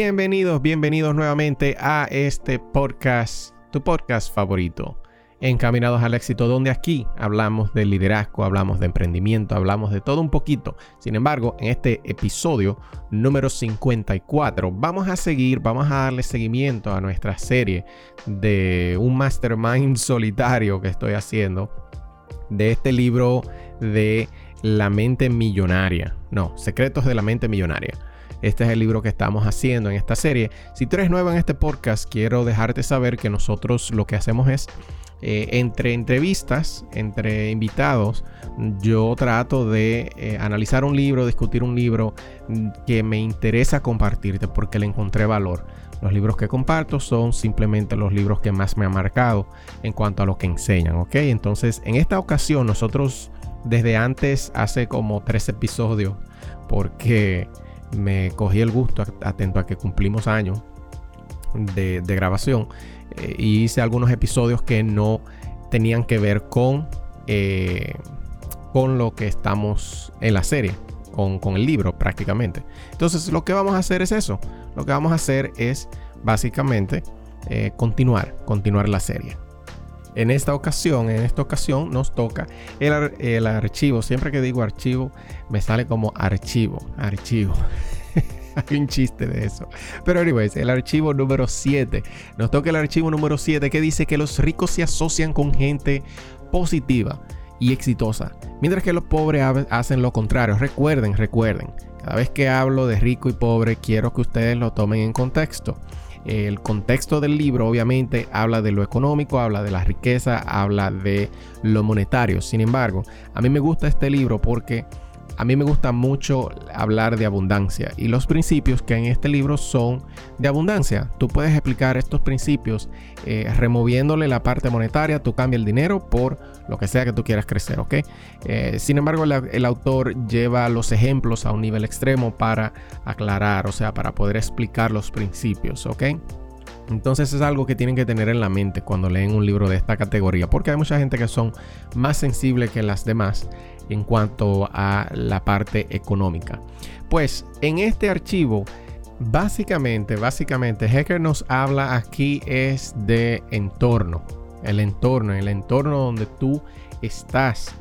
Bienvenidos, bienvenidos nuevamente a este podcast, tu podcast favorito, Encaminados al éxito, donde aquí hablamos de liderazgo, hablamos de emprendimiento, hablamos de todo un poquito. Sin embargo, en este episodio número 54 vamos a seguir, vamos a darle seguimiento a nuestra serie de un mastermind solitario que estoy haciendo de este libro de la mente millonaria. No, secretos de la mente millonaria. Este es el libro que estamos haciendo en esta serie. Si tú eres nuevo en este podcast, quiero dejarte saber que nosotros lo que hacemos es eh, entre entrevistas, entre invitados, yo trato de eh, analizar un libro, discutir un libro mm, que me interesa compartirte porque le encontré valor. Los libros que comparto son simplemente los libros que más me han marcado en cuanto a lo que enseñan, ¿ok? Entonces, en esta ocasión nosotros desde antes, hace como tres episodios, porque me cogí el gusto atento a que cumplimos años de, grabación eh, y hice algunos episodios que no tenían que ver con, eh, con lo que estamos en la serie, con, el libro prácticamente. Entonces lo que vamos a hacer es eso. Lo que vamos a hacer es básicamente eh, continuar, continuar la serie. En esta ocasión, en esta ocasión nos toca el, archivo. Siempre que digo archivo, me sale como archivo, archivo. Hay un chiste de eso. Pero anyways, el archivo número 7. Nos toca el archivo número 7 que dice que los ricos se asocian con gente positiva y exitosa, mientras que los pobres hacen lo contrario. Recuerden, recuerden, cada vez que hablo de rico y pobre, quiero que ustedes lo tomen en contexto. El contexto del libro obviamente habla de lo económico, habla de la riqueza, habla de lo monetario. Sin embargo, a mí me gusta este libro porque a mí me gusta mucho hablar de abundancia y los principios que en este libro son de abundancia. Tú puedes explicar estos principios eh, removiéndole la parte monetaria, tú cambias el dinero por lo que sea que tú quieras crecer, ¿ok? Eh, sin embargo, el autor lleva los ejemplos a un nivel extremo para aclarar, o sea, para poder explicar los principios, ¿ok? Entonces es algo que tienen que tener en la mente cuando leen un libro de esta categoría, porque hay mucha gente que son más sensibles que las demás en cuanto a la parte económica. Pues en este archivo, básicamente, básicamente, Hecker nos habla aquí es de entorno, el entorno, el entorno donde tú estás.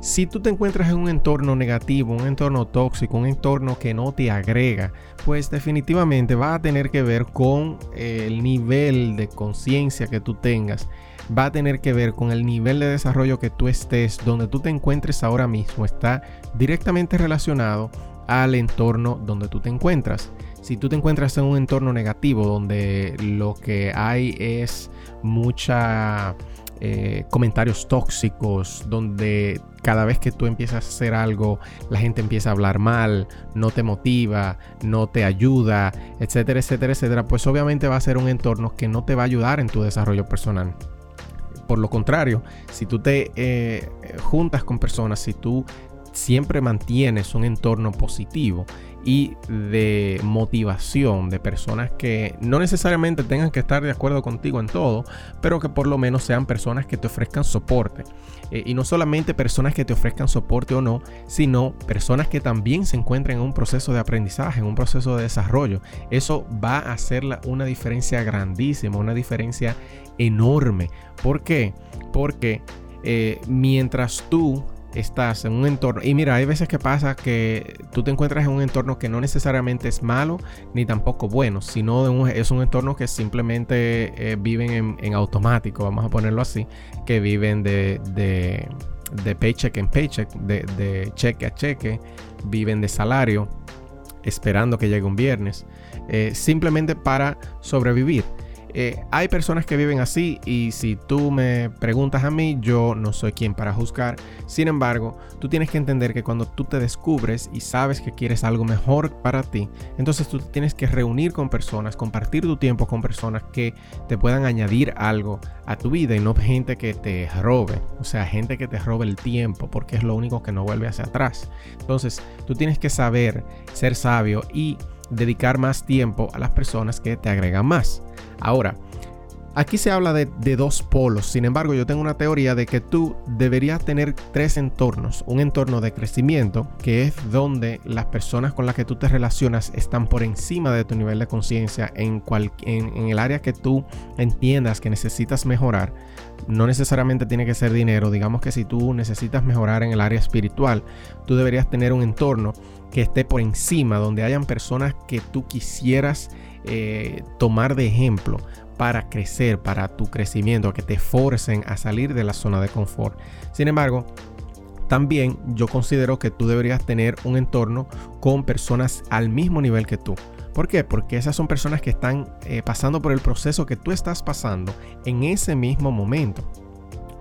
Si tú te encuentras en un entorno negativo, un entorno tóxico, un entorno que no te agrega, pues definitivamente va a tener que ver con el nivel de conciencia que tú tengas. Va a tener que ver con el nivel de desarrollo que tú estés, donde tú te encuentres ahora mismo. Está directamente relacionado al entorno donde tú te encuentras. Si tú te encuentras en un entorno negativo donde lo que hay es mucha eh, comentarios tóxicos, donde cada vez que tú empiezas a hacer algo, la gente empieza a hablar mal, no te motiva, no te ayuda, etcétera, etcétera, etcétera, pues obviamente va a ser un entorno que no te va a ayudar en tu desarrollo personal. Por lo contrario, si tú te eh, juntas con personas, si tú siempre mantienes un entorno positivo y de motivación de personas que no necesariamente tengan que estar de acuerdo contigo en todo, pero que por lo menos sean personas que te ofrezcan soporte. Eh, y no solamente personas que te ofrezcan soporte o no, sino personas que también se encuentren en un proceso de aprendizaje, en un proceso de desarrollo. Eso va a hacer una diferencia grandísima, una diferencia enorme. ¿Por qué? Porque eh, mientras tú estás en un entorno. Y mira, hay veces que pasa que tú te encuentras en un entorno que no necesariamente es malo ni tampoco bueno, sino es un entorno que simplemente eh, viven en, automático, vamos a ponerlo así, que viven de, de, paycheck en paycheck, de, cheque a cheque, viven de salario, esperando que llegue un viernes, eh, simplemente para sobrevivir. Eh, hay personas que viven así y si tú me preguntas a mí, yo no soy quien para juzgar. Sin embargo, tú tienes que entender que cuando tú te descubres y sabes que quieres algo mejor para ti, entonces tú tienes que reunir con personas, compartir tu tiempo con personas que te puedan añadir algo a tu vida y no gente que te robe. O sea, gente que te robe el tiempo porque es lo único que no vuelve hacia atrás. Entonces, tú tienes que saber ser sabio y dedicar más tiempo a las personas que te agregan más. Ahora, aquí se habla de, dos polos, sin embargo yo tengo una teoría de que tú deberías tener tres entornos. Un entorno de crecimiento, que es donde las personas con las que tú te relacionas están por encima de tu nivel de conciencia en, el área que tú entiendas que necesitas mejorar. No necesariamente tiene que ser dinero, digamos que si tú necesitas mejorar en el área espiritual, tú deberías tener un entorno que esté por encima, donde hayan personas que tú quisieras eh, tomar de ejemplo para crecer, para tu crecimiento, que te forcen a salir de la zona de confort. Sin embargo, también yo considero que tú deberías tener un entorno con personas al mismo nivel que tú. ¿Por qué? Porque esas son personas que están eh, pasando por el proceso que tú estás pasando en ese mismo momento.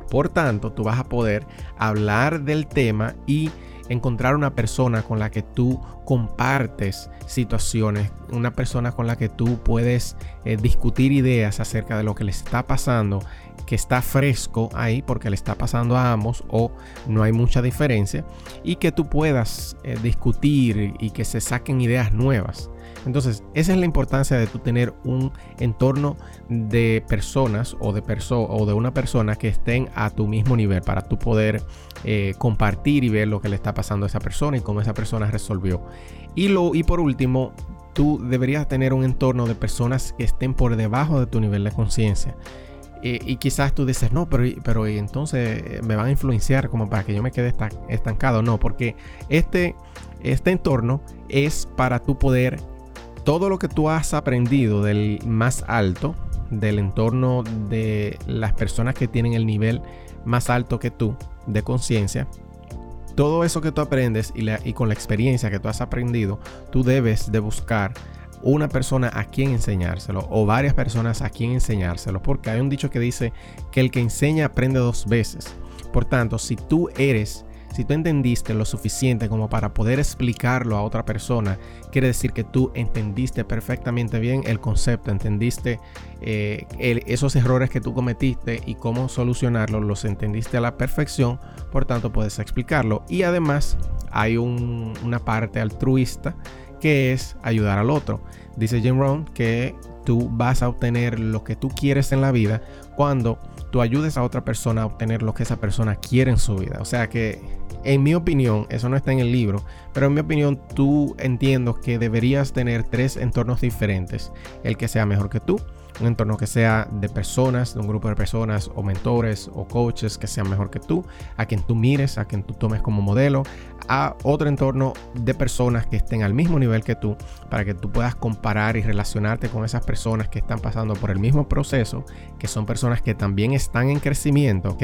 Por tanto, tú vas a poder hablar del tema y encontrar una persona con la que tú compartes situaciones, una persona con la que tú puedes eh, discutir ideas acerca de lo que le está pasando, que está fresco ahí porque le está pasando a ambos o no hay mucha diferencia y que tú puedas eh, discutir y que se saquen ideas nuevas. Entonces, esa es la importancia de tú tener un entorno de personas o de, o de una persona que estén a tu mismo nivel para tú poder eh, compartir y ver lo que le está pasando a esa persona y cómo esa persona resolvió. Y, lo, y por último, tú deberías tener un entorno de personas que estén por debajo de tu nivel de conciencia. Eh, y quizás tú dices, no, pero, pero entonces eh, me van a influenciar como para que yo me quede estancado. No, porque este, este entorno es para tú poder todo lo que tú has aprendido del más alto, del entorno de las personas que tienen el nivel más alto que tú de conciencia, todo eso que tú aprendes y, con la experiencia que tú has aprendido, tú debes de buscar una persona a quien enseñárselo o varias personas a quien enseñárselo, porque hay un dicho que dice que el que enseña aprende dos veces. Por tanto, si tú eres si tú entendiste lo suficiente como para poder explicarlo a otra persona, quiere decir que tú entendiste perfectamente bien el concepto, entendiste eh, esos errores que tú cometiste y cómo solucionarlos, los entendiste a la perfección, por tanto puedes explicarlo. Y además hay una parte altruista que es ayudar al otro. Dice Jim Rohn que tú vas a obtener lo que tú quieres en la vida cuando tú ayudes a otra persona a obtener lo que esa persona quiere en su vida. O sea que, en mi opinión, eso no está en el libro, pero en mi opinión tú entiendo que deberías tener tres entornos diferentes. El que sea mejor que tú, un entorno que sea de personas, de un grupo de personas o mentores o coaches que sean mejor que tú, a quien tú mires, a quien tú tomes como modelo, a otro entorno de personas que estén al mismo nivel que tú, para que tú puedas comparar y relacionarte con esas personas que están pasando por el mismo proceso, que son personas que también están en crecimiento, ¿ok?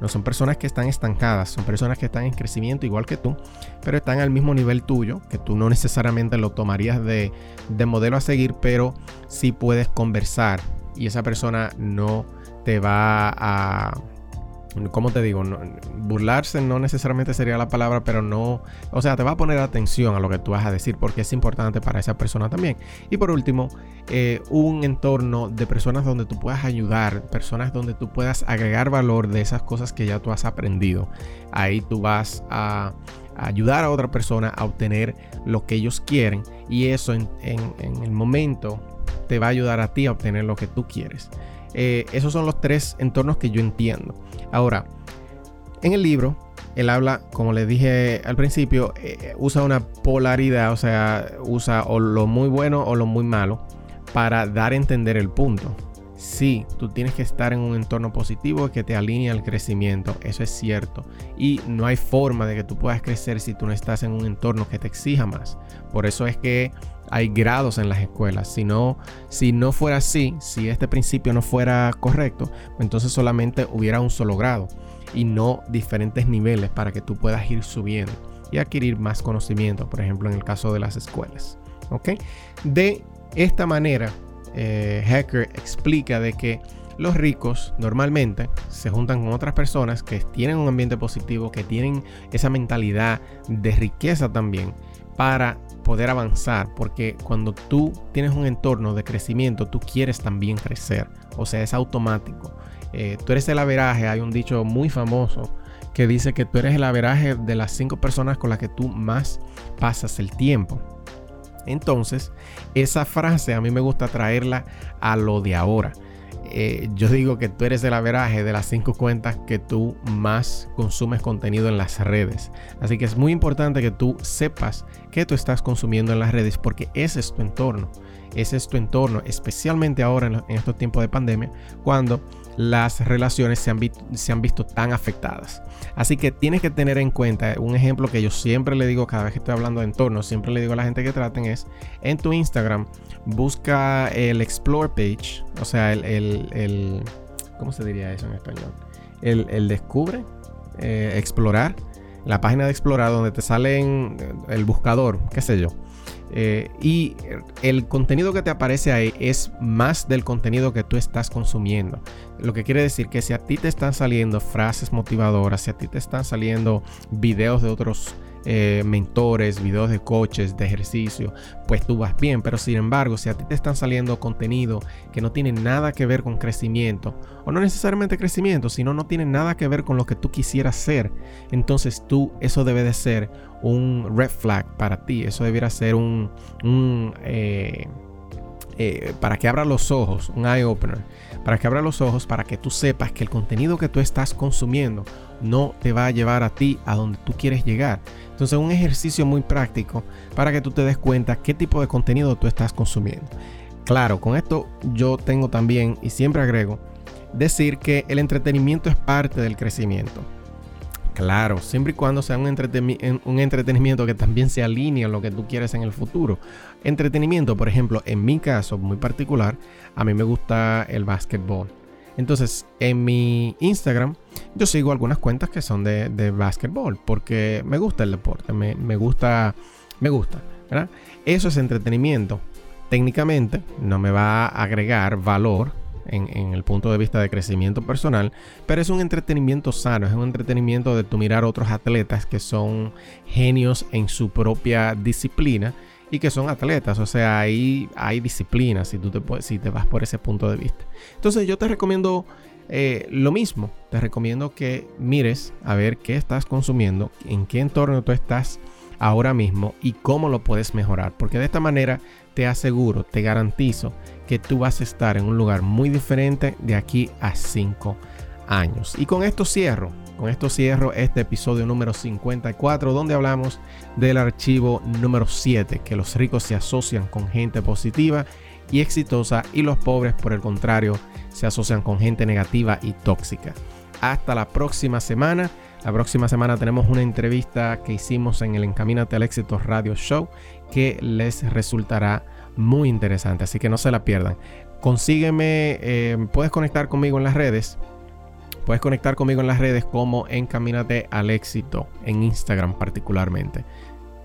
No son personas que están estancadas, son personas que están en crecimiento igual que tú, pero están al mismo nivel tuyo, que tú no necesariamente lo tomarías de, de modelo a seguir, pero sí puedes conversar y esa persona no te va a ¿cómo te digo? burlarse no necesariamente sería la palabra, pero no, o sea, te va a poner atención a lo que tú vas a decir porque es importante para esa persona también. Y por último, eh, un entorno de personas donde tú puedas ayudar, personas donde tú puedas agregar valor de esas cosas que ya tú has aprendido. Ahí tú vas a ayudar a otra persona a obtener lo que ellos quieren y eso en el momento te va a ayudar a ti a obtener lo que tú quieres. Eh, esos son los tres entornos que yo entiendo. Ahora, en el libro, él habla, como les dije al principio, eh, usa una polaridad, o sea, usa o lo muy bueno o lo muy malo para dar a entender el punto. Sí, tú tienes que estar en un entorno positivo que te alinee al crecimiento, eso es cierto. Y no hay forma de que tú puedas crecer si tú no estás en un entorno que te exija más. Por eso es que hay grados en las escuelas. Si no, si no fuera así, si este principio no fuera correcto, entonces solamente hubiera un solo grado y no diferentes niveles para que tú puedas ir subiendo y adquirir más conocimiento, por ejemplo, en el caso de las escuelas. ¿Ok? De esta manera, eh, Hacker explica de que los ricos normalmente se juntan con otras personas que tienen un ambiente positivo, que tienen esa mentalidad de riqueza también para poder avanzar, porque cuando tú tienes un entorno de crecimiento, tú quieres también crecer, o sea, es automático. Eh, tú eres el averaje, hay un dicho muy famoso que dice que tú eres el averaje de las cinco personas con las que tú más pasas el tiempo. Entonces, esa frase a mí me gusta traerla a lo de ahora. Eh, yo digo que tú eres el averaje de las cinco cuentas que tú más consumes contenido en las redes. Así que es muy importante que tú sepas que tú estás consumiendo en las redes porque ese es tu entorno. Ese es tu entorno, especialmente ahora en, en estos tiempos de pandemia, cuando las relaciones se han, visto tan afectadas. Así que tienes que tener en cuenta un ejemplo que yo siempre le digo cada vez que estoy hablando de entornos, siempre le digo a la gente que traten es en tu Instagram busca el explore page, o sea, el, el, ¿cómo se diría eso en español? El, descubre, eh, explorar, la página de explorar donde te sale el buscador, qué sé yo eh, y el contenido que te aparece ahí es más del contenido que tú estás consumiendo. Lo que quiere decir que si a ti te están saliendo frases motivadoras, si a ti te están saliendo videos de otros eh, mentores, videos de coches, de ejercicio, pues tú vas bien. Pero sin embargo, si a ti te están saliendo contenido que no tiene nada que ver con crecimiento, o no necesariamente crecimiento, sino no tiene nada que ver con lo que tú quisieras ser, entonces tú, eso debe de ser un red flag para ti. Eso debiera ser un, eh, eh, para que abra los ojos, un eye opener, para que abra los ojos, para que tú sepas que el contenido que tú estás consumiendo no te va a llevar a ti a donde tú quieres llegar. Entonces, un ejercicio muy práctico para que tú te des cuenta qué tipo de contenido tú estás consumiendo. Claro, con esto yo tengo también, y siempre agrego, decir que el entretenimiento es parte del crecimiento. Claro, siempre y cuando sea un, entretenimiento que también se alinee a lo que tú quieres en el futuro. Entretenimiento, por ejemplo, en mi caso muy particular, a mí me gusta el básquetbol. Entonces, en mi Instagram, yo sigo algunas cuentas que son de, de básquetbol, porque me gusta el deporte, me, gusta, me gusta. Eso es entretenimiento. Técnicamente no me va a agregar valor en, el punto de vista de crecimiento personal, pero es un entretenimiento sano, es un entretenimiento de tu mirar otros atletas que son genios en su propia disciplina y que son atletas, o sea, ahí hay disciplina si tú te, si te vas por ese punto de vista. Entonces yo te recomiendo eh, lo mismo, te recomiendo que mires a ver qué estás consumiendo, en qué entorno tú estás ahora mismo y cómo lo puedes mejorar, porque de esta manera te aseguro, te garantizo que tú vas a estar en un lugar muy diferente de aquí a 5 años. Y con esto cierro, con esto cierro este episodio número 54 donde hablamos del archivo número 7, que los ricos se asocian con gente positiva y exitosa y los pobres por el contrario se asocian con gente negativa y tóxica. Hasta la próxima semana. La próxima semana tenemos una entrevista que hicimos en el Encamínate al Éxito Radio Show que les resultará muy interesante, así que no se la pierdan. Consígueme, eh, puedes conectar conmigo en las redes. Puedes conectar conmigo en las redes como Encamínate al Éxito, en Instagram particularmente.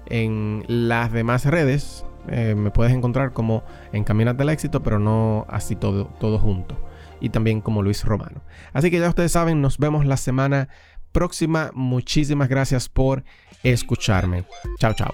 En las demás redes eh, me puedes encontrar como Encamínate al Éxito, pero no así todo, todo junto. Y también como Luis Romano. Así que ya ustedes saben, nos vemos la semana próxima. Muchísimas gracias por escucharme. Chao, chao.